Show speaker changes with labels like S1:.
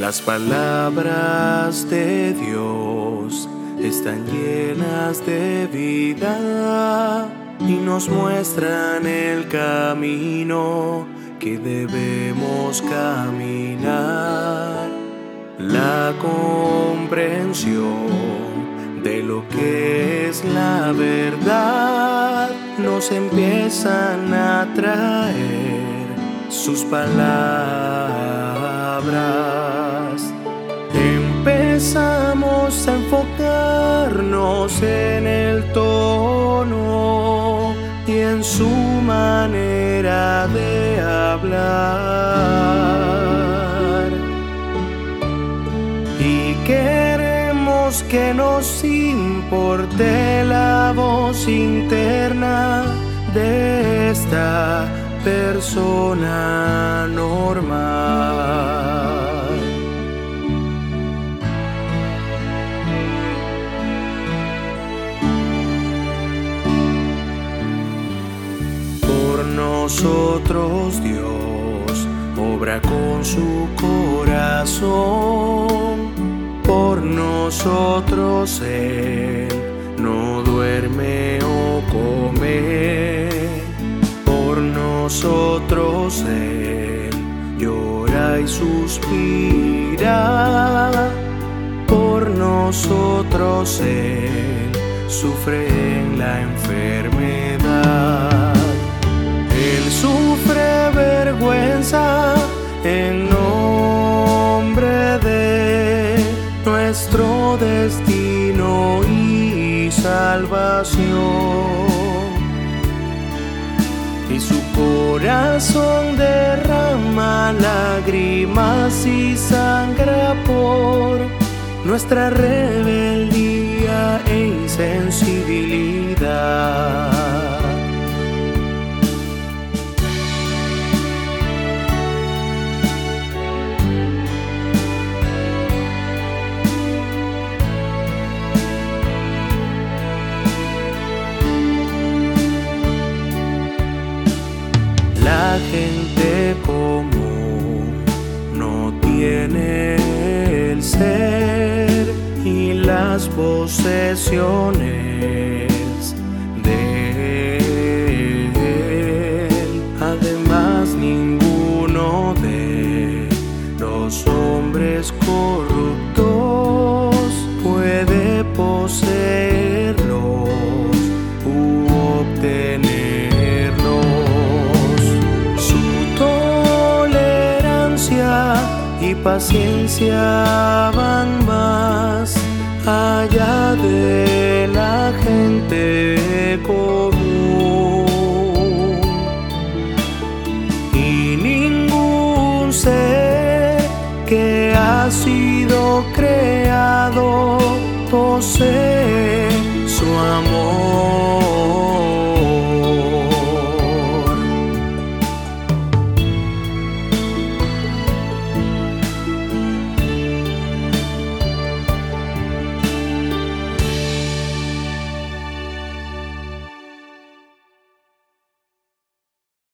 S1: Las palabras de Dios están llenas de vida y nos muestran el camino que debemos caminar. La comprensión de lo que es la verdad nos empiezan a traer sus palabras. Enfocarnos en el tono y en su manera de hablar. Y queremos que nos importe la voz interna de esta persona normal. Nosotros Dios obra con su corazón. Por nosotros Él no duerme o come. Por nosotros Él llora y suspira. Por nosotros Él sufre en la enfermedad. Sufre vergüenza en nombre de nuestro destino y salvación. Y su corazón derrama lágrimas y sangra por nuestra rebeldía e insensibilidad. La gente común no tiene el ser y las posesiones de él. Además, ninguno de los hombres y paciencia van más allá de la gente común. Y ningún ser que ha sido creado posee.